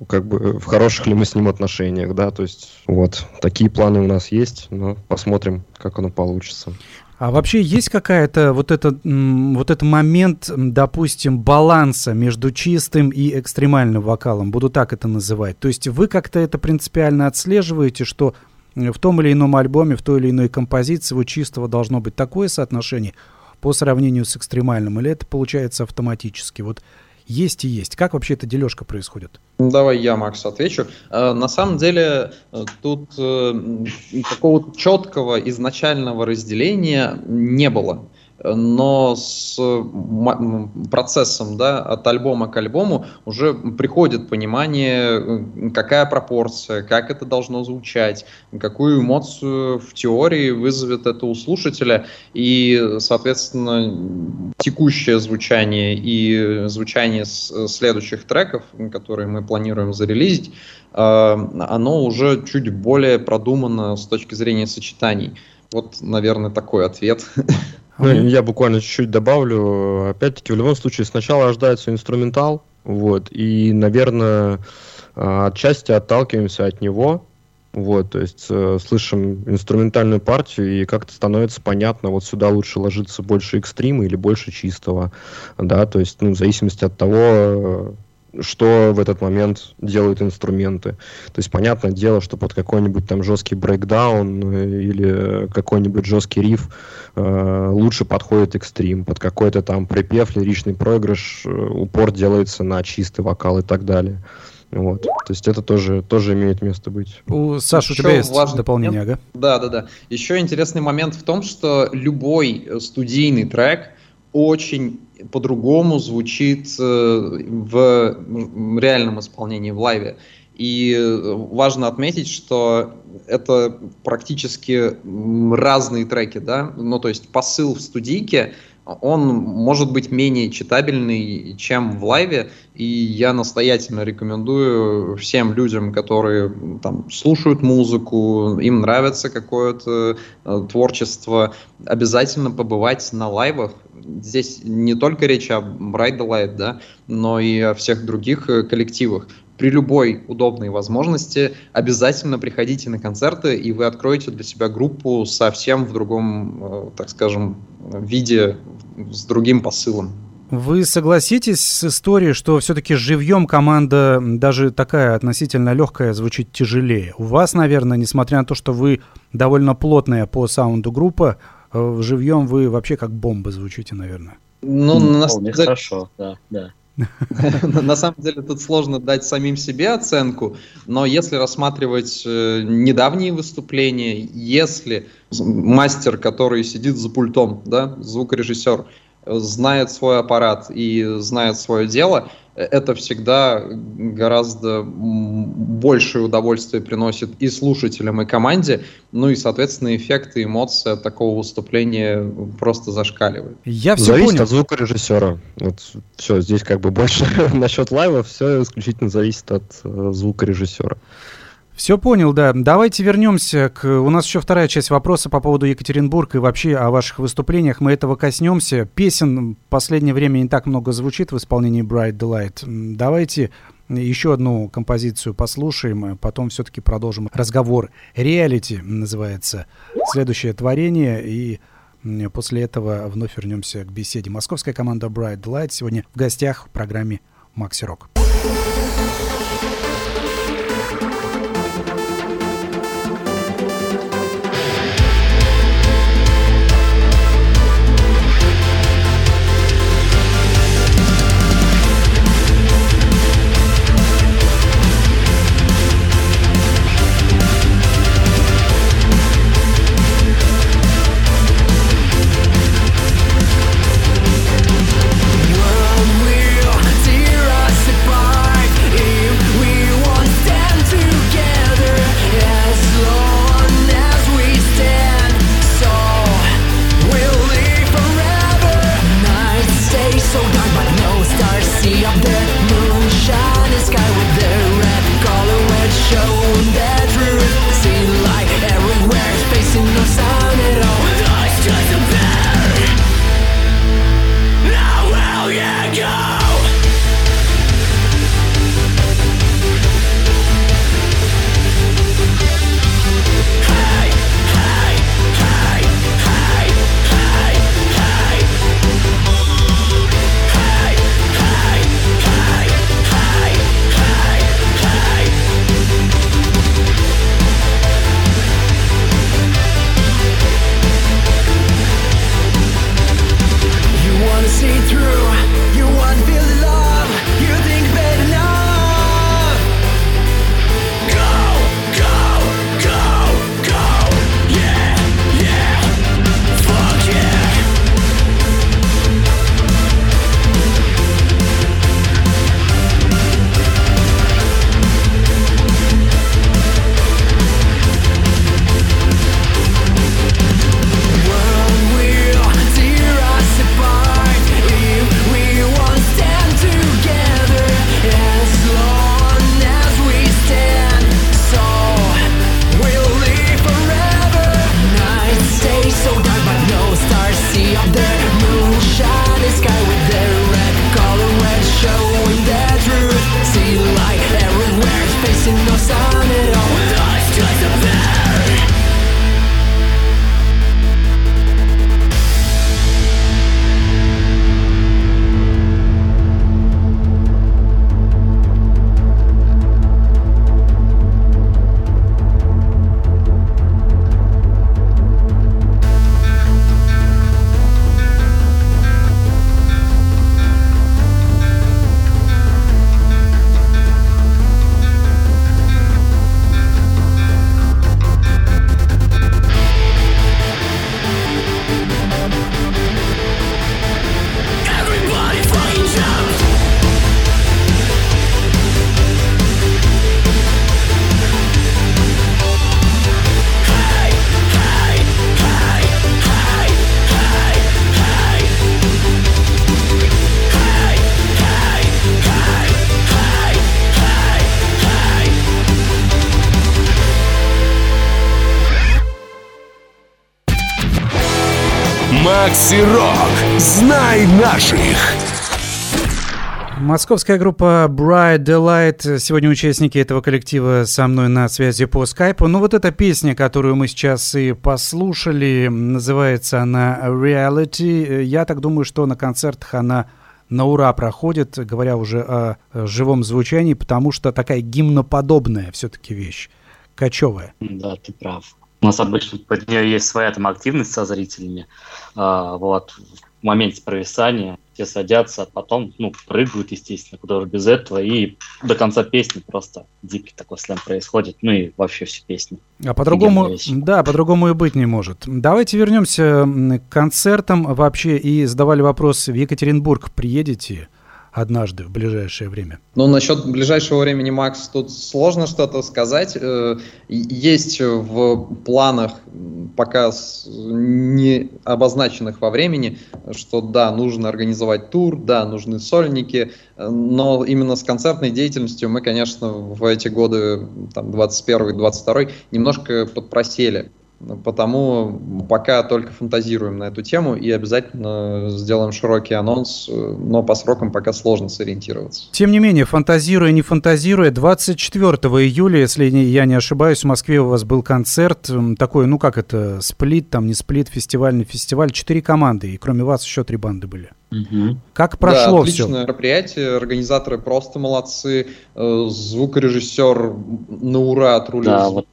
как бы в хороших ли мы с ним отношениях, да, то есть вот такие планы у нас есть, но посмотрим, как оно получится. А вообще есть какая-то вот этот вот этот момент, допустим, баланса между чистым и экстремальным вокалом, буду так это называть. То есть вы как-то это принципиально отслеживаете, что в том или ином альбоме, в той или иной композиции у чистого должно быть такое соотношение по сравнению с экстремальным, или это получается автоматически? Вот есть и есть. Как вообще эта дележка происходит? Давай я, Макс, отвечу. Э, на самом деле э, тут э, какого-то четкого изначального разделения не было но с процессом да, от альбома к альбому уже приходит понимание, какая пропорция, как это должно звучать, какую эмоцию в теории вызовет это у слушателя, и, соответственно, текущее звучание и звучание следующих треков, которые мы планируем зарелизить, оно уже чуть более продумано с точки зрения сочетаний. Вот, наверное, такой ответ. Ну, я буквально чуть-чуть добавлю. Опять-таки, в любом случае, сначала рождается инструментал, вот, и, наверное, а, отчасти отталкиваемся от него, вот, то есть э, слышим инструментальную партию, и как-то становится понятно, вот сюда лучше ложиться больше экстрима или больше чистого, да, то есть, ну, в зависимости от того, что в этот момент делают инструменты. То есть, понятное дело, что под какой-нибудь там жесткий брейкдаун э, или какой-нибудь жесткий риф э, лучше подходит экстрим. Под какой-то там припев, лиричный проигрыш э, упор делается на чистый вокал и так далее. Вот. То есть это тоже, тоже имеет место быть. У Саши, у тебя есть дополнение, момент. ага? Да, да, да. Еще интересный момент в том, что любой студийный трек очень по-другому звучит э, в реальном исполнении, в лайве. И э, важно отметить, что это практически разные треки, да, ну то есть посыл в студийке, он может быть менее читабельный, чем в лайве, и я настоятельно рекомендую всем людям, которые там слушают музыку, им нравится какое-то э, творчество, обязательно побывать на лайвах. Здесь не только речь о Light, да, но и о всех других э, коллективах при любой удобной возможности обязательно приходите на концерты, и вы откроете для себя группу совсем в другом, э, так скажем, виде, с другим посылом. Вы согласитесь с историей, что все-таки живьем команда даже такая относительно легкая звучит тяжелее? У вас, наверное, несмотря на то, что вы довольно плотная по саунду группа, живьем вы вообще как бомба звучите, наверное. Ну, ну на самом деле... хорошо, да, да. На самом деле тут сложно дать самим себе оценку, но если рассматривать э, недавние выступления, если мастер, который сидит за пультом, да, звукорежиссер, знает свой аппарат и знает свое дело, это всегда гораздо большее удовольствие приносит и слушателям, и команде, ну и, соответственно, эффекты, эмоции от такого выступления просто зашкаливают. Я все зависит понял. от звукорежиссера. Вот все, здесь как бы больше насчет лайва, все исключительно зависит от э, звукорежиссера. Все понял, да. Давайте вернемся к... У нас еще вторая часть вопроса по поводу Екатеринбурга и вообще о ваших выступлениях. Мы этого коснемся. Песен в последнее время не так много звучит в исполнении Bright Delight. Давайте еще одну композицию послушаем, а потом все-таки продолжим разговор. Реалити называется следующее творение, и после этого вновь вернемся к беседе. Московская команда Bright Delight сегодня в гостях в программе Макси Рок. Макси Рок. Знай наших. Московская группа Bright Delight. Сегодня участники этого коллектива со мной на связи по скайпу. Ну вот эта песня, которую мы сейчас и послушали, называется она Reality. Я так думаю, что на концертах она на ура проходит, говоря уже о живом звучании, потому что такая гимноподобная все-таки вещь, кочевая. Да, ты прав. У нас обычно под нее есть своя там активность со зрителями. А, вот в моменте провисания все садятся, а потом, ну, прыгают, естественно, куда же без этого, и до конца песни просто дикий такой слэм происходит, ну и вообще всю песню. А по-другому, да, по-другому и быть не может. Давайте вернемся к концертам вообще и задавали вопрос, в Екатеринбург приедете? Однажды в ближайшее время? Ну, насчет ближайшего времени, Макс, тут сложно что-то сказать. Э, есть в планах, пока не обозначенных во времени, что да, нужно организовать тур, да, нужны сольники, но именно с концертной деятельностью мы, конечно, в эти годы, там, 21-22, немножко подпросели. Потому пока только фантазируем на эту тему и обязательно сделаем широкий анонс, но по срокам пока сложно сориентироваться. Тем не менее, фантазируя, не фантазируя, 24 июля, если я не ошибаюсь, в Москве у вас был концерт, такой, ну как это, сплит, там не сплит, фестивальный фестиваль, четыре команды, и кроме вас еще три банды были. Угу. Как прошло да, отличное все? мероприятие, организаторы просто молодцы, э, звукорежиссер на ура отрулил да, вот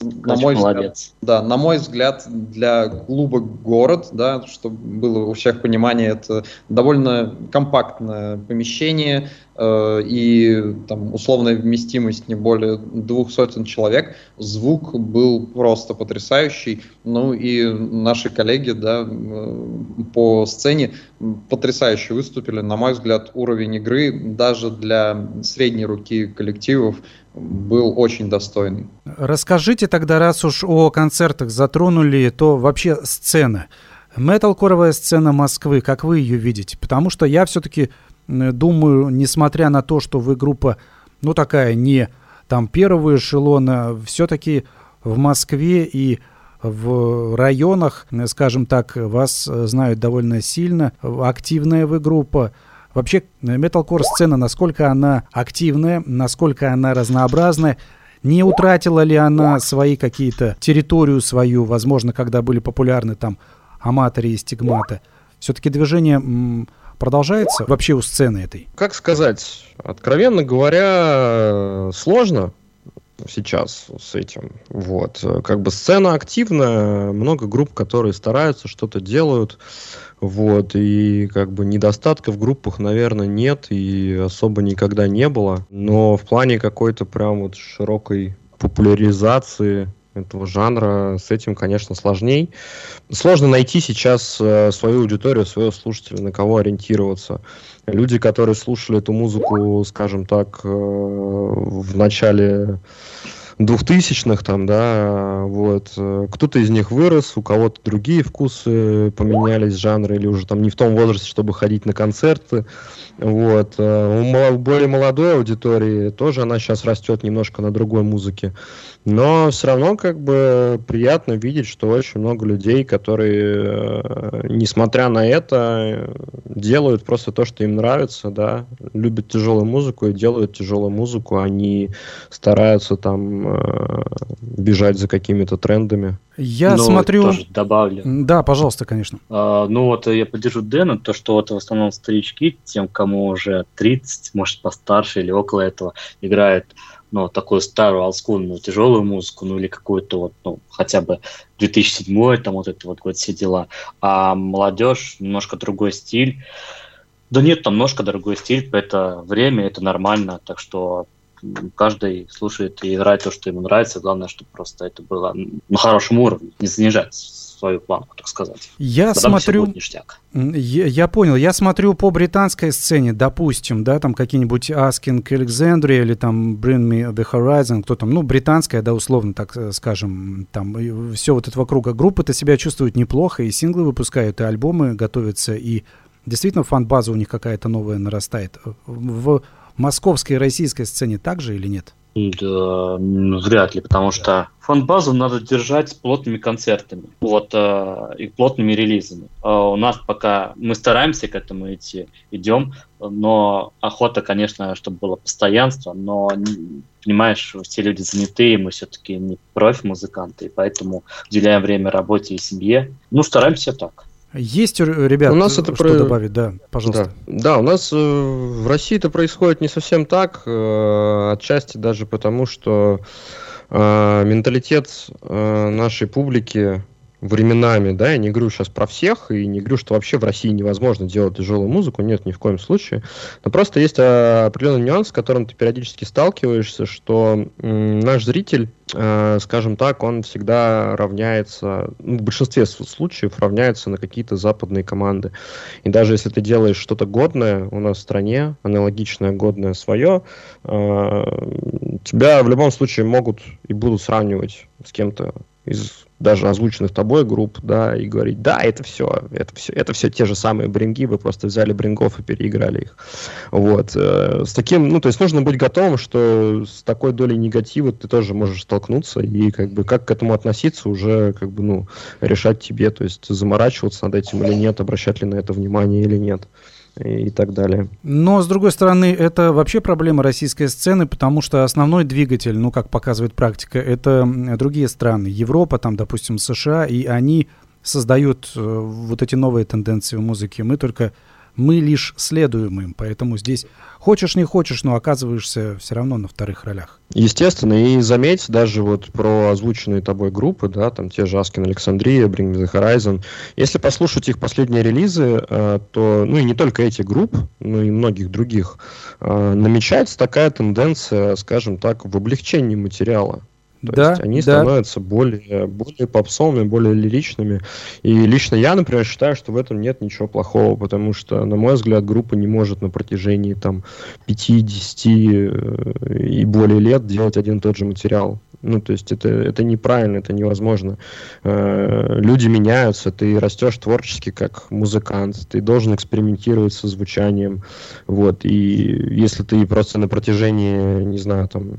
на мой молодец. взгляд, да, на мой взгляд, для клуба город, да, чтобы было у всех понимание, это довольно компактное помещение э, и там условная вместимость не более двух сотен человек. Звук был просто потрясающий. Ну и наши коллеги, да, по сцене потрясающе выступили. На мой взгляд, уровень игры даже для средней руки коллективов был очень достойный. Расскажите тогда, раз уж о концертах затронули, то вообще сцена. Металкоровая сцена Москвы, как вы ее видите? Потому что я все-таки думаю, несмотря на то, что вы группа, ну такая не там первого эшелона, все-таки в Москве и в районах, скажем так, вас знают довольно сильно, активная вы группа. Вообще, металкор сцена, насколько она активная, насколько она разнообразная, не утратила ли она свои какие-то, территорию свою, возможно, когда были популярны там аматоры и стигматы. Все-таки движение м, продолжается вообще у сцены этой? Как сказать, откровенно говоря, сложно сейчас с этим. Вот. Как бы сцена активная, много групп, которые стараются, что-то делают. Вот, и как бы недостатков в группах, наверное, нет и особо никогда не было. Но в плане какой-то прям вот широкой популяризации этого жанра, с этим, конечно, сложней. Сложно найти сейчас э, свою аудиторию, своего слушателя, на кого ориентироваться. Люди, которые слушали эту музыку, скажем так, э, в начале двухтысячных там, да, вот. Кто-то из них вырос, у кого-то другие вкусы поменялись, жанры, или уже там не в том возрасте, чтобы ходить на концерты. Вот. У более молодой аудитории тоже она сейчас растет немножко на другой музыке. Но все равно как бы приятно видеть, что очень много людей, которые, э, несмотря на это, делают просто то, что им нравится, да, любят тяжелую музыку и делают тяжелую музыку, они стараются там э, бежать за какими-то трендами. Я ну, смотрю... Тоже добавлю. Да, пожалуйста, конечно. А, ну вот я поддержу Дэна, то, что вот в основном старички, тем, кому уже 30, может постарше или около этого, играют ну, такую старую олдскульную тяжелую музыку, ну, или какую-то вот, ну, хотя бы 2007 там вот это вот год все дела. А молодежь немножко другой стиль. Да нет, там немножко другой стиль, это время, это нормально, так что каждый слушает и играет то, что ему нравится. Главное, чтобы просто это было на хорошем уровне, не занижать свою планку, так сказать. Я Тогда смотрю... Я, я понял. Я смотрю по британской сцене, допустим, да, там какие-нибудь Asking Alexandria или там Bring Me The Horizon, кто там, ну, британская, да, условно, так э, скажем, там все вот это вокруг. Группы-то себя чувствуют неплохо, и синглы выпускают, и альбомы готовятся, и действительно фан-база у них какая-то новая нарастает. В московской российской сцене также или нет? Да, вряд ли, потому что фан-базу надо держать с плотными концертами, вот, э, и плотными релизами. Э, у нас пока мы стараемся к этому идти, идем, но охота, конечно, чтобы было постоянство, но понимаешь, все люди занятые, мы все-таки не профи-музыканты, поэтому уделяем время работе и семье. Ну, стараемся так. Есть, ребят, у нас это что про... добавить, да, пожалуйста. Да, да у нас э, в России это происходит не совсем так, э, отчасти даже потому, что э, менталитет нашей публики временами, да, я не говорю сейчас про всех, и не говорю, что вообще в России невозможно делать тяжелую музыку, нет, ни в коем случае, но просто есть а, определенный нюанс, с которым ты периодически сталкиваешься, что наш зритель, э, скажем так, он всегда равняется, ну, в большинстве случаев равняется на какие-то западные команды, и даже если ты делаешь что-то годное у нас в стране, аналогичное, годное свое, э, тебя в любом случае могут и будут сравнивать с кем-то из даже озвученных тобой групп, да, и говорить, да, это все, это все, это все те же самые бринги, вы просто взяли брингов и переиграли их. Вот. Э, с таким, ну, то есть нужно быть готовым, что с такой долей негатива ты тоже можешь столкнуться, и как бы как к этому относиться уже, как бы, ну, решать тебе, то есть заморачиваться над этим или нет, обращать ли на это внимание или нет и так далее. Но, с другой стороны, это вообще проблема российской сцены, потому что основной двигатель, ну, как показывает практика, это другие страны. Европа, там, допустим, США, и они создают э, вот эти новые тенденции в музыке. Мы только мы лишь следуем им, поэтому здесь хочешь не хочешь, но оказываешься все равно на вторых ролях. Естественно, и заметь, даже вот про озвученные тобой группы, да, там те же Askin Александрия, Bring Me The Horizon, если послушать их последние релизы, э, то, ну и не только эти группы, но и многих других, э, намечается такая тенденция, скажем так, в облегчении материала. То да, есть они да. становятся более, более попсовыми, более лиричными. И лично я, например, считаю, что в этом нет ничего плохого, потому что, на мой взгляд, группа не может на протяжении там 50 э, и более лет делать один и тот же материал. Ну, то есть это, это неправильно, это невозможно. Э, люди меняются, ты растешь творчески как музыкант, ты должен экспериментировать со звучанием. Вот, и если ты просто на протяжении, не знаю, там,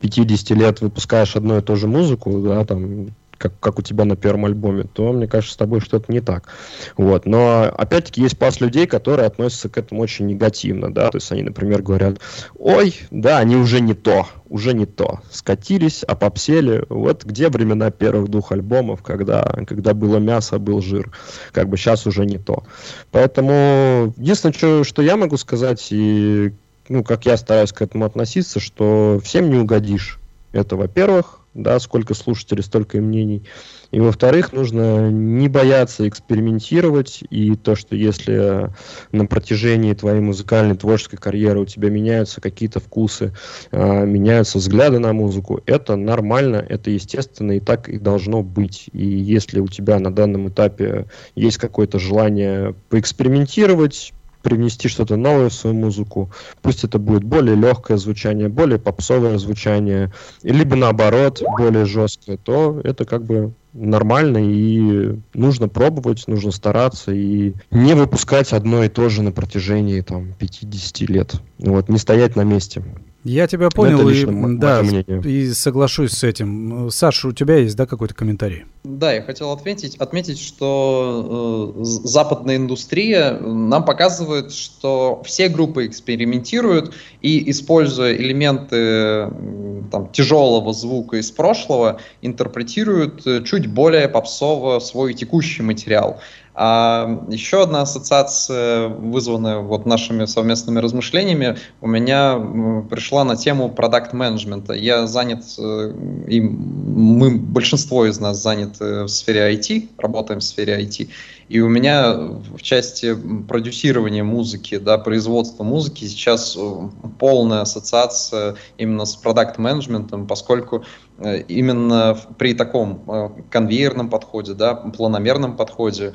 50 лет выпускаешь одну и ту же музыку, да, там, как, как у тебя на первом альбоме, то, мне кажется, с тобой что-то не так. Вот. Но, опять-таки, есть пас людей, которые относятся к этому очень негативно, да, то есть они, например, говорят, ой, да, они уже не то, уже не то, скатились, опопсели, вот где времена первых двух альбомов, когда, когда было мясо, был жир, как бы сейчас уже не то. Поэтому, единственное, что, что я могу сказать, и ну, как я стараюсь к этому относиться, что всем не угодишь. Это, во-первых, да, сколько слушателей, столько и мнений. И, во-вторых, нужно не бояться экспериментировать, и то, что если на протяжении твоей музыкальной творческой карьеры у тебя меняются какие-то вкусы, э, меняются взгляды на музыку, это нормально, это естественно, и так и должно быть. И если у тебя на данном этапе есть какое-то желание поэкспериментировать, привнести что-то новое в свою музыку. Пусть это будет более легкое звучание, более попсовое звучание, либо наоборот, более жесткое, то это как бы нормально и нужно пробовать, нужно стараться и не выпускать одно и то же на протяжении там 50 лет. Вот, не стоять на месте. Я тебя понял и, да, и соглашусь с этим. Саша, у тебя есть, да, какой-то комментарий? Да, я хотел отметить, отметить что э, западная индустрия нам показывает, что все группы экспериментируют и, используя элементы там, тяжелого звука из прошлого, интерпретируют э, чуть более попсово свой текущий материал. А еще одна ассоциация, вызванная вот нашими совместными размышлениями, у меня пришла на тему продукт менеджмента. Я занят, э, и мы, большинство из нас заняты в сфере IT, работаем в сфере IT, и у меня в части продюсирования музыки, да, производства музыки сейчас э, полная ассоциация именно с продукт-менеджментом, поскольку э, именно при таком э, конвейерном подходе, да, планомерном подходе,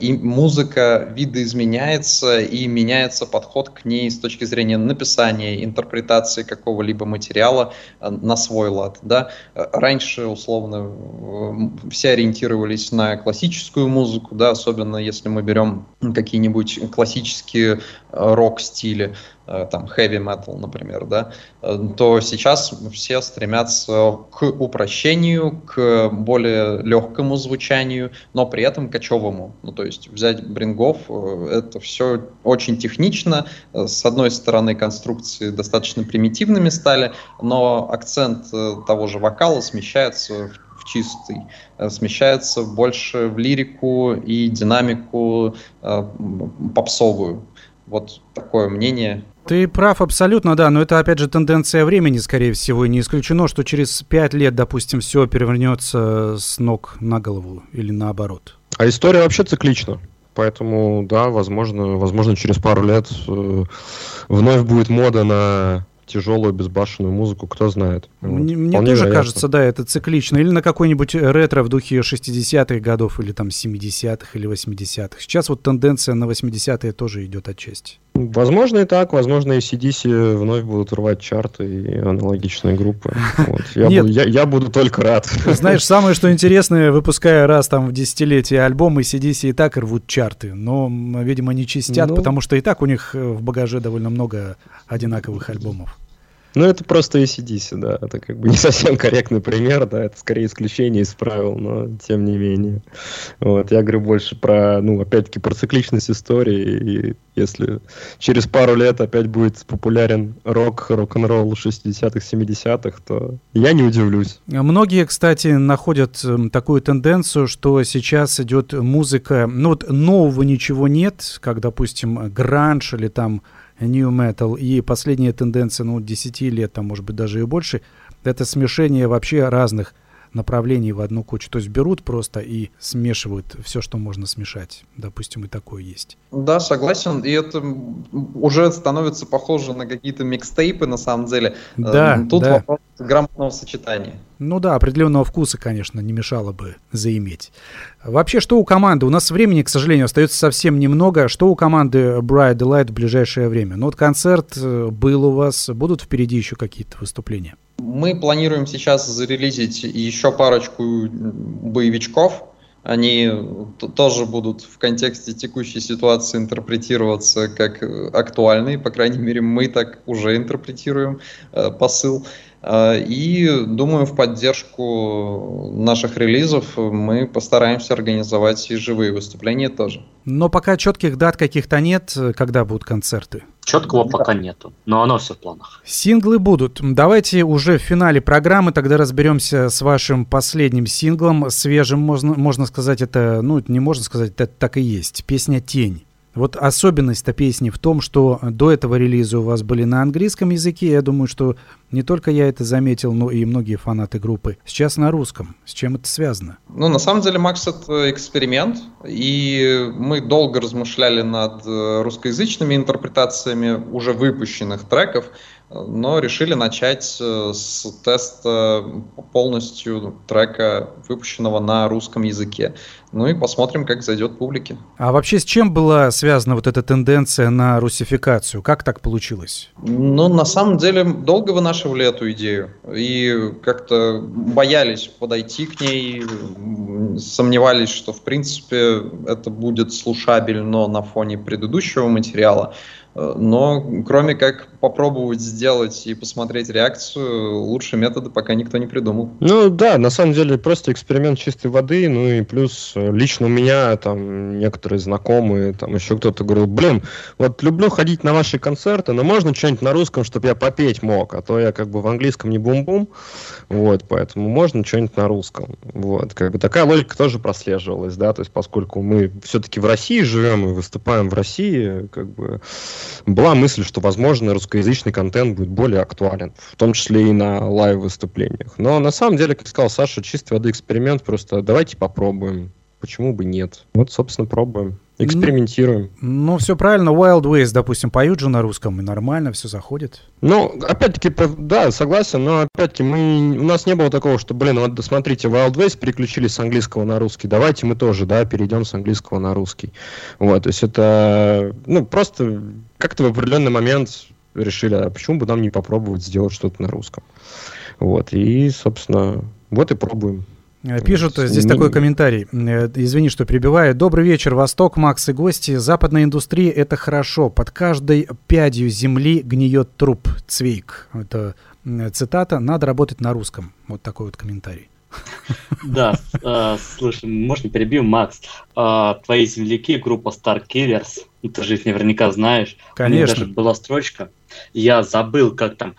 и музыка видоизменяется, и меняется подход к ней с точки зрения написания, интерпретации какого-либо материала на свой лад. Да. Раньше, условно, все ориентировались на классическую музыку, да, особенно если мы берем какие-нибудь классические э, рок-стили, э, там heavy metal, например, да, э, то сейчас все стремятся к упрощению, к более легкому звучанию, но при этом кочевому. Ну, то есть взять брингов, это все очень технично. С одной стороны, конструкции достаточно примитивными стали, но акцент того же вокала смещается в чистый, э, смещается больше в лирику и динамику э, попсовую. Вот такое мнение. Ты прав абсолютно, да, но это опять же тенденция времени, скорее всего, и не исключено, что через пять лет, допустим, все перевернется с ног на голову или наоборот. А история вообще циклична. Поэтому, да, возможно, возможно через пару лет э, вновь будет мода на тяжелую безбашенную музыку, кто знает. Мне, мне тоже вероятно. кажется, да, это циклично. Или на какой-нибудь ретро в духе 60-х годов, или там 70-х, или 80-х. Сейчас вот тенденция на 80-е тоже идет отчасти. Возможно и так, возможно и CDC вновь будут рвать чарты и аналогичные группы. Вот. Я, Нет. Буду, я, я буду только рад. Знаешь, самое что интересное, выпуская раз там в десятилетие альбомы, CDC и так рвут чарты, но, видимо, не чистят, ну... потому что и так у них в багаже довольно много одинаковых альбомов. Ну, это просто ACDC, да. Это как бы не совсем корректный пример, да. Это скорее исключение из правил, но тем не менее. Вот, я говорю больше про, ну, опять-таки, про цикличность истории. И если через пару лет опять будет популярен рок, рок-н-ролл 60-х, 70-х, то я не удивлюсь. Многие, кстати, находят эм, такую тенденцию, что сейчас идет музыка, ну вот нового ничего нет, как, допустим, гранж или там New Metal. И последняя тенденция, ну, 10 лет, там, может быть, даже и больше, это смешение вообще разных направлений в одну кучу. То есть берут просто и смешивают все, что можно смешать. Допустим, и такое есть. Да, согласен. И это уже становится похоже на какие-то микстейпы, на самом деле. Да, Тут да. вопрос грамотного сочетания. Ну да, определенного вкуса, конечно, не мешало бы заиметь. Вообще, что у команды? У нас времени, к сожалению, остается совсем немного. Что у команды Bright Delight в ближайшее время? Ну вот концерт э, был у вас, будут впереди еще какие-то выступления? Мы планируем сейчас зарелизить еще парочку боевичков. Они тоже будут в контексте текущей ситуации интерпретироваться как актуальные, по крайней мере, мы так уже интерпретируем э, посыл. Э, и думаю, в поддержку наших релизов мы постараемся организовать и живые выступления тоже. Но пока четких дат каких-то нет, когда будут концерты. Четкого да. пока нету, но оно все в планах. Синглы будут. Давайте уже в финале программы тогда разберемся с вашим последним синглом, свежим, можно, можно сказать, это, ну, не можно сказать, это так и есть, песня «Тень». Вот особенность-то песни в том, что до этого релиза у вас были на английском языке. Я думаю, что не только я это заметил, но и многие фанаты группы. Сейчас на русском. С чем это связано? Ну, на самом деле, Макс, это эксперимент. И мы долго размышляли над э, русскоязычными интерпретациями уже выпущенных треков но решили начать э, с теста полностью трека, выпущенного на русском языке. Ну и посмотрим, как зайдет публике. А вообще с чем была связана вот эта тенденция на русификацию? Как так получилось? Ну, на самом деле, долго вынашивали эту идею. И как-то боялись подойти к ней, сомневались, что, в принципе, это будет слушабельно на фоне предыдущего материала. Но кроме как попробовать сделать и посмотреть реакцию, лучше метода пока никто не придумал. Ну да, на самом деле просто эксперимент чистой воды, ну и плюс э, лично у меня там некоторые знакомые, там еще кто-то говорил, блин, вот люблю ходить на ваши концерты, но можно что-нибудь на русском, чтобы я попеть мог, а то я как бы в английском не бум-бум, вот, поэтому можно что-нибудь на русском, вот, как бы такая логика тоже прослеживалась, да, то есть поскольку мы все-таки в России живем и выступаем в России, как бы была мысль, что, возможно, русскоязычный контент будет более актуален, в том числе и на лайв-выступлениях. Но на самом деле, как сказал Саша, чистый воды эксперимент, просто давайте попробуем. Почему бы нет? Вот, собственно, пробуем. Экспериментируем. Ну, все правильно. Wild Ways, допустим, поют же на русском, и нормально, все заходит. Ну, опять-таки, да, согласен, но опять-таки мы, у нас не было такого, что, блин, вот смотрите, Wild Ways переключили с английского на русский, давайте мы тоже, да, перейдем с английского на русский. Вот, то есть это, ну, просто как-то в определенный момент решили, а почему бы нам не попробовать сделать что-то на русском. Вот, и, собственно, вот и пробуем. Э, пишут, здесь такой комментарий. Э, извини, что перебиваю. Добрый вечер, Восток, Макс и гости. Западная индустрия – это хорошо. Под каждой пядью земли гниет труп. Цвейк. Это цитата. Надо работать на русском. Вот такой вот комментарий. Да, э, слушай, можно перебью, Макс. Э, твои земляки, группа Star Killers, ну, ты же их наверняка знаешь. Конечно. У них даже была строчка. Я забыл, как там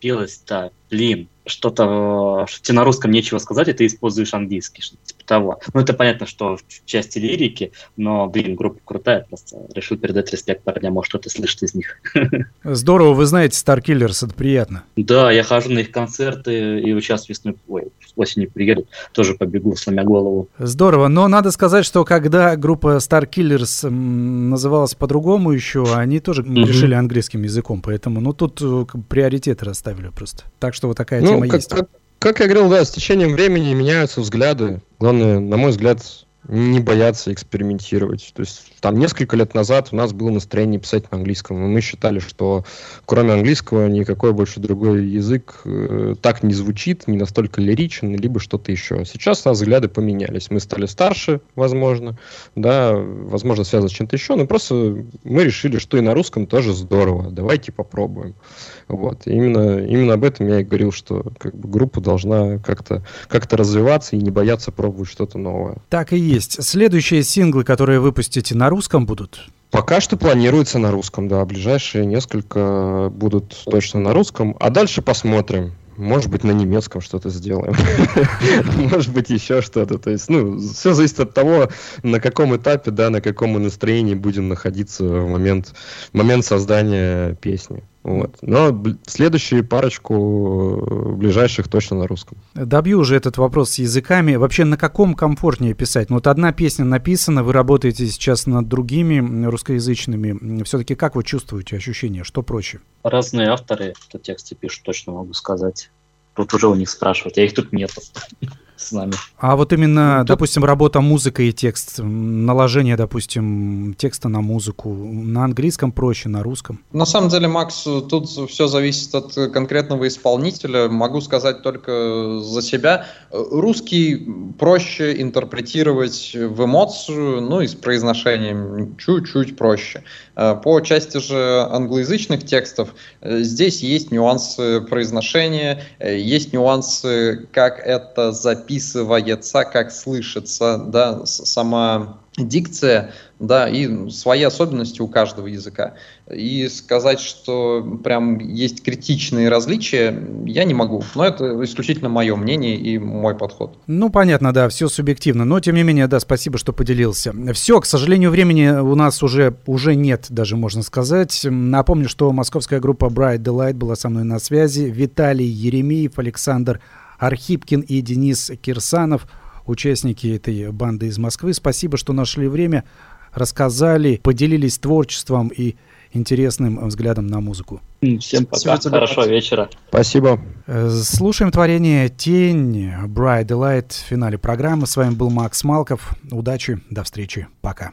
пелось-то, блин, что-то, что тебе на русском нечего сказать, и ты используешь английский, что-то типа того. Ну, это понятно, что в части лирики, но, блин, группа крутая, просто решил передать респект парням, может, что-то слышит из них. Здорово, вы знаете Star Killers, это приятно. Да, я хожу на их концерты, и сейчас весной, ой, осенью приедут, тоже побегу, сломя голову. Здорово, но надо сказать, что когда группа Star Killers называлась по-другому еще, они тоже mm-hmm. решили английским языком, поэтому, ну, тут э, приоритеты расставили просто. Так что вот такая ну, тема как, есть. Как, как я говорил, да, с течением времени меняются взгляды. Главное, на мой взгляд, не бояться экспериментировать. То есть там несколько лет назад у нас было настроение писать на английском, и мы считали, что кроме английского никакой больше другой язык э, так не звучит, не настолько лиричен, либо что-то еще. Сейчас у нас взгляды поменялись. Мы стали старше, возможно, да, возможно, связано с чем-то еще, но просто мы решили, что и на русском тоже здорово. Давайте попробуем. Вот. И именно, именно об этом я и говорил, что как бы, группа должна как-то как развиваться и не бояться пробовать что-то новое. Так и есть. Следующие синглы, которые выпустите на русском будут? Пока что планируется на русском, да. Ближайшие несколько будут точно на русском. А дальше посмотрим. Может быть, на немецком что-то сделаем. Может быть, еще что-то. То есть, ну, все зависит от того, на каком этапе, да, на каком настроении будем находиться в момент, в момент создания песни. Вот. Но следующие парочку э, ближайших точно на русском. Добью уже этот вопрос с языками. Вообще, на каком комфортнее писать? Ну, вот одна песня написана, вы работаете сейчас над другими русскоязычными. Все-таки как вы чувствуете ощущения? Что проще? Разные авторы, кто тексты пишут, точно могу сказать. Тут уже у них спрашивать, а их тут нет с нами. А вот именно, ну, допустим, работа музыка и текст, наложение, допустим, текста на музыку, на английском проще, на русском? На самом деле, Макс, тут все зависит от конкретного исполнителя. Могу сказать только за себя. Русский проще интерпретировать в эмоцию, ну и с произношением чуть-чуть проще. По части же англоязычных текстов здесь есть нюансы произношения, есть нюансы, как это записано записывается, как слышится, да, сама дикция, да, и свои особенности у каждого языка. И сказать, что прям есть критичные различия, я не могу. Но это исключительно мое мнение и мой подход. Ну, понятно, да, все субъективно. Но, тем не менее, да, спасибо, что поделился. Все, к сожалению, времени у нас уже, уже нет, даже можно сказать. Напомню, что московская группа Bright Delight была со мной на связи. Виталий Еремеев, Александр Архипкин и Денис Кирсанов, участники этой банды из Москвы. Спасибо, что нашли время, рассказали, поделились творчеством и интересным взглядом на музыку. Всем пока, Всего хорошего вечера. Спасибо. Э, слушаем творение «Тень», «Bright Delight» в финале программы. С вами был Макс Малков. Удачи, до встречи, пока.